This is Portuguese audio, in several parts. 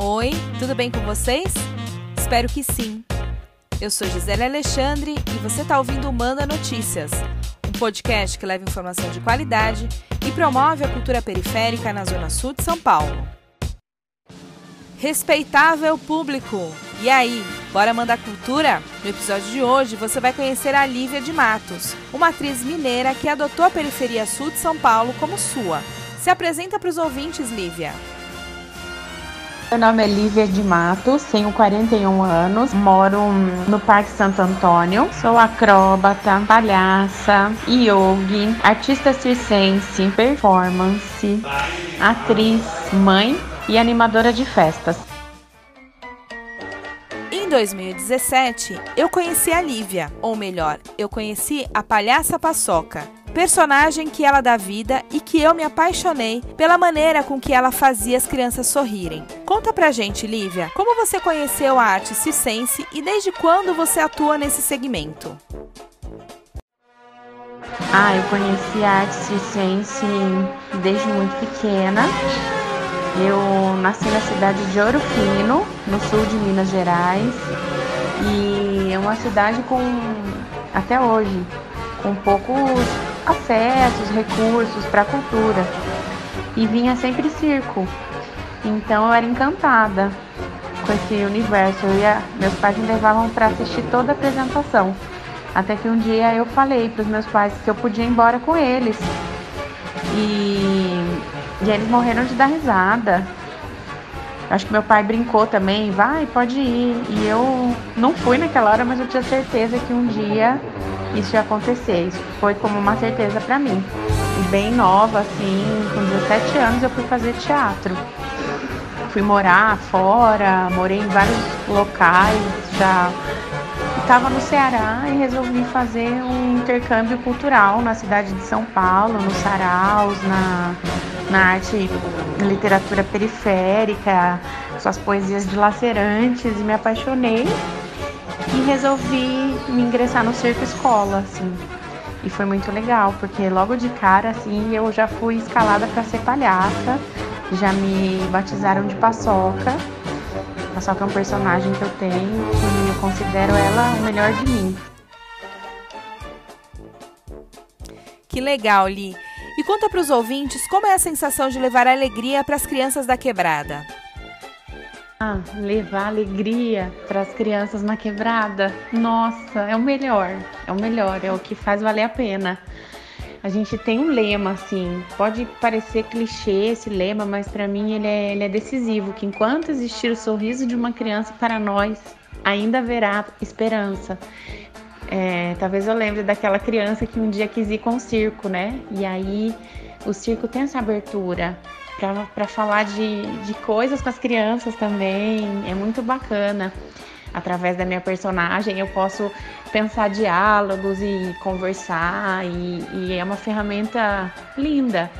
Oi, tudo bem com vocês? Espero que sim. Eu sou Gisele Alexandre e você está ouvindo o Manda Notícias, um podcast que leva informação de qualidade e promove a cultura periférica na Zona Sul de São Paulo. Respeitável público! E aí, bora mandar cultura? No episódio de hoje você vai conhecer a Lívia de Matos, uma atriz mineira que adotou a periferia sul de São Paulo como sua. Se apresenta para os ouvintes, Lívia. Meu nome é Lívia de Matos, tenho 41 anos, moro no Parque Santo Antônio, sou acróbata, palhaça, yogi, artista circense, performance, atriz, mãe e animadora de festas. Em 2017, eu conheci a Lívia, ou melhor, eu conheci a Palhaça Paçoca, personagem que ela dá vida e que eu me apaixonei pela maneira com que ela fazia as crianças sorrirem. Conta pra gente, Lívia, como você conheceu a arte circense e desde quando você atua nesse segmento? Ah, eu conheci a arte circense desde muito pequena. Eu nasci na cidade de Ouro Fino, no sul de Minas Gerais, e é uma cidade com, até hoje, com poucos acessos, recursos para a cultura. E vinha sempre circo. Então eu era encantada com esse universo. Eu ia, meus pais me levavam para assistir toda a apresentação. Até que um dia eu falei para os meus pais que eu podia ir embora com eles. E, e eles morreram de dar risada. Acho que meu pai brincou também, vai, pode ir. E eu não fui naquela hora, mas eu tinha certeza que um dia isso ia acontecer. Isso foi como uma certeza para mim. E bem nova, assim, com 17 anos eu fui fazer teatro. Fui morar fora, morei em vários locais, já estava no Ceará e resolvi fazer um intercâmbio cultural na cidade de São Paulo, no Saraus, na, na arte literatura periférica, suas poesias dilacerantes e me apaixonei e resolvi me ingressar no circo escola, assim. E foi muito legal, porque logo de cara, assim, eu já fui escalada para ser palhaça, já me batizaram de paçoca. Paçoca é um personagem que eu tenho e eu considero ela o melhor de mim. Que legal, Li. Conta para os ouvintes como é a sensação de levar alegria para as crianças da quebrada. Ah, levar alegria para as crianças na quebrada, nossa, é o melhor, é o melhor, é o que faz valer a pena. A gente tem um lema assim, pode parecer clichê esse lema, mas para mim ele é, ele é decisivo, que enquanto existir o sorriso de uma criança para nós, ainda haverá esperança. É, talvez eu lembre daquela criança que um dia quis ir com o circo, né? E aí o circo tem essa abertura para falar de, de coisas com as crianças também. É muito bacana. Através da minha personagem, eu posso pensar diálogos e conversar, e, e é uma ferramenta linda.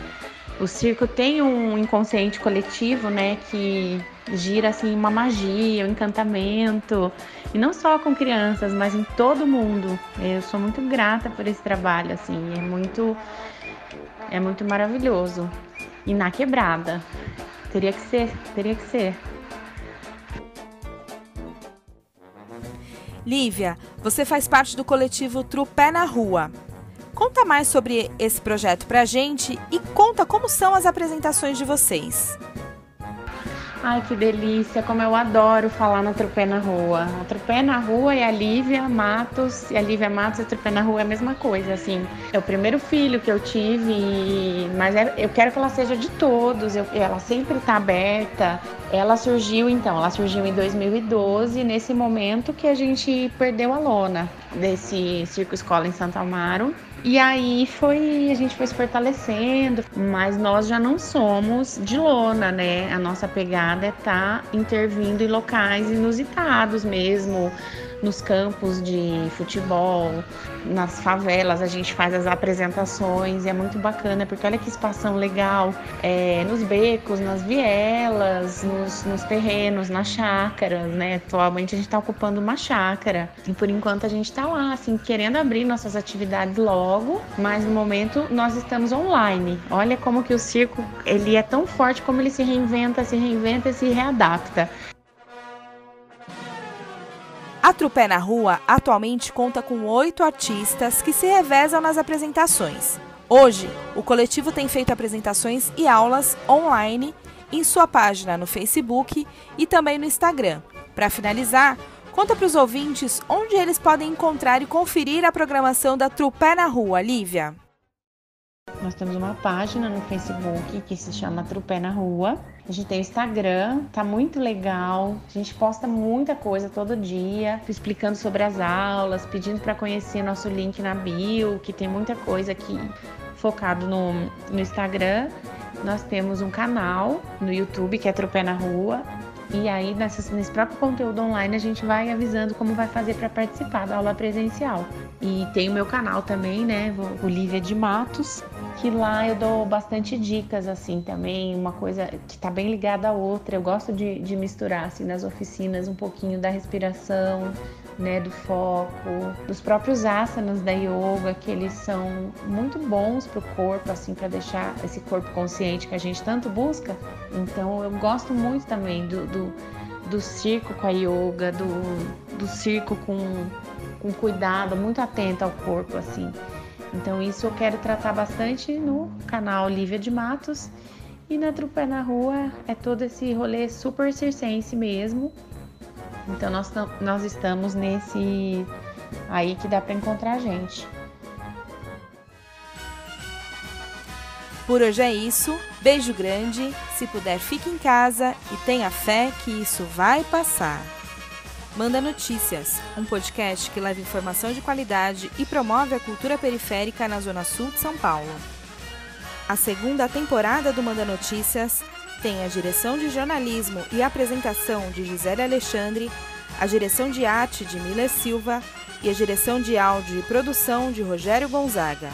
O circo tem um inconsciente coletivo, né, que gira assim uma magia, um encantamento, e não só com crianças, mas em todo mundo. Eu sou muito grata por esse trabalho, assim, é muito é muito maravilhoso e na quebrada. Teria que ser, teria que ser. Lívia, você faz parte do coletivo Trupé na Rua. Conta mais sobre esse projeto pra gente e conta como são as apresentações de vocês. Ai, que delícia, como eu adoro falar na Trupé na Rua. A Trupé na Rua e a Lívia Matos, e a Lívia Matos e a Trupé na Rua é a mesma coisa, assim. É o primeiro filho que eu tive, mas é, eu quero que ela seja de todos, eu, ela sempre está aberta. Ela surgiu, então, ela surgiu em 2012, nesse momento que a gente perdeu a lona desse Circo Escola em Santa Amaro. E aí foi, a gente foi se fortalecendo, mas nós já não somos de lona, né? A nossa pegada é estar tá intervindo em locais inusitados mesmo, nos campos de futebol, nas favelas, a gente faz as apresentações e é muito bacana, porque olha que espação legal, é, nos becos, nas vielas, nos, nos terrenos, nas chácaras, né? Atualmente a gente está ocupando uma chácara e por enquanto a gente está lá, assim, querendo abrir nossas atividades logo, mas no momento nós estamos online. Olha como que o circo, ele é tão forte como ele se reinventa, se reinventa e se readapta. A Trupé na Rua atualmente conta com oito artistas que se revezam nas apresentações. Hoje, o coletivo tem feito apresentações e aulas online em sua página no Facebook e também no Instagram. Para finalizar, conta para os ouvintes onde eles podem encontrar e conferir a programação da Trupé na Rua, Lívia. Nós temos uma página no Facebook que se chama Trupé na Rua. A gente tem o Instagram, tá muito legal. A gente posta muita coisa todo dia, explicando sobre as aulas, pedindo para conhecer nosso link na bio, que tem muita coisa aqui focado no, no Instagram. Nós temos um canal no YouTube que é Trupé na Rua. E aí, nesse, nesse próprio conteúdo online, a gente vai avisando como vai fazer para participar da aula presencial. E tem o meu canal também, né? O Lívia de Matos, que lá eu dou bastante dicas, assim, também, uma coisa que tá bem ligada à outra. Eu gosto de, de misturar, assim, nas oficinas um pouquinho da respiração, né, do foco, dos próprios asanas da yoga, que eles são muito bons para o corpo, assim, para deixar esse corpo consciente que a gente tanto busca. Então, eu gosto muito também do, do, do circo com a yoga, do, do circo com, com cuidado, muito atento ao corpo, assim. Então isso eu quero tratar bastante no canal Lívia de Matos. E na Trupé na Rua é todo esse rolê super circense mesmo. Então nós, nós estamos nesse aí que dá para encontrar a gente. Por hoje é isso. Beijo grande. Se puder, fique em casa e tenha fé que isso vai passar. Manda Notícias, um podcast que leva informação de qualidade e promove a cultura periférica na Zona Sul de São Paulo. A segunda temporada do Manda Notícias tem a direção de jornalismo e apresentação de Gisele Alexandre, a direção de arte de Mila Silva e a direção de áudio e produção de Rogério Gonzaga.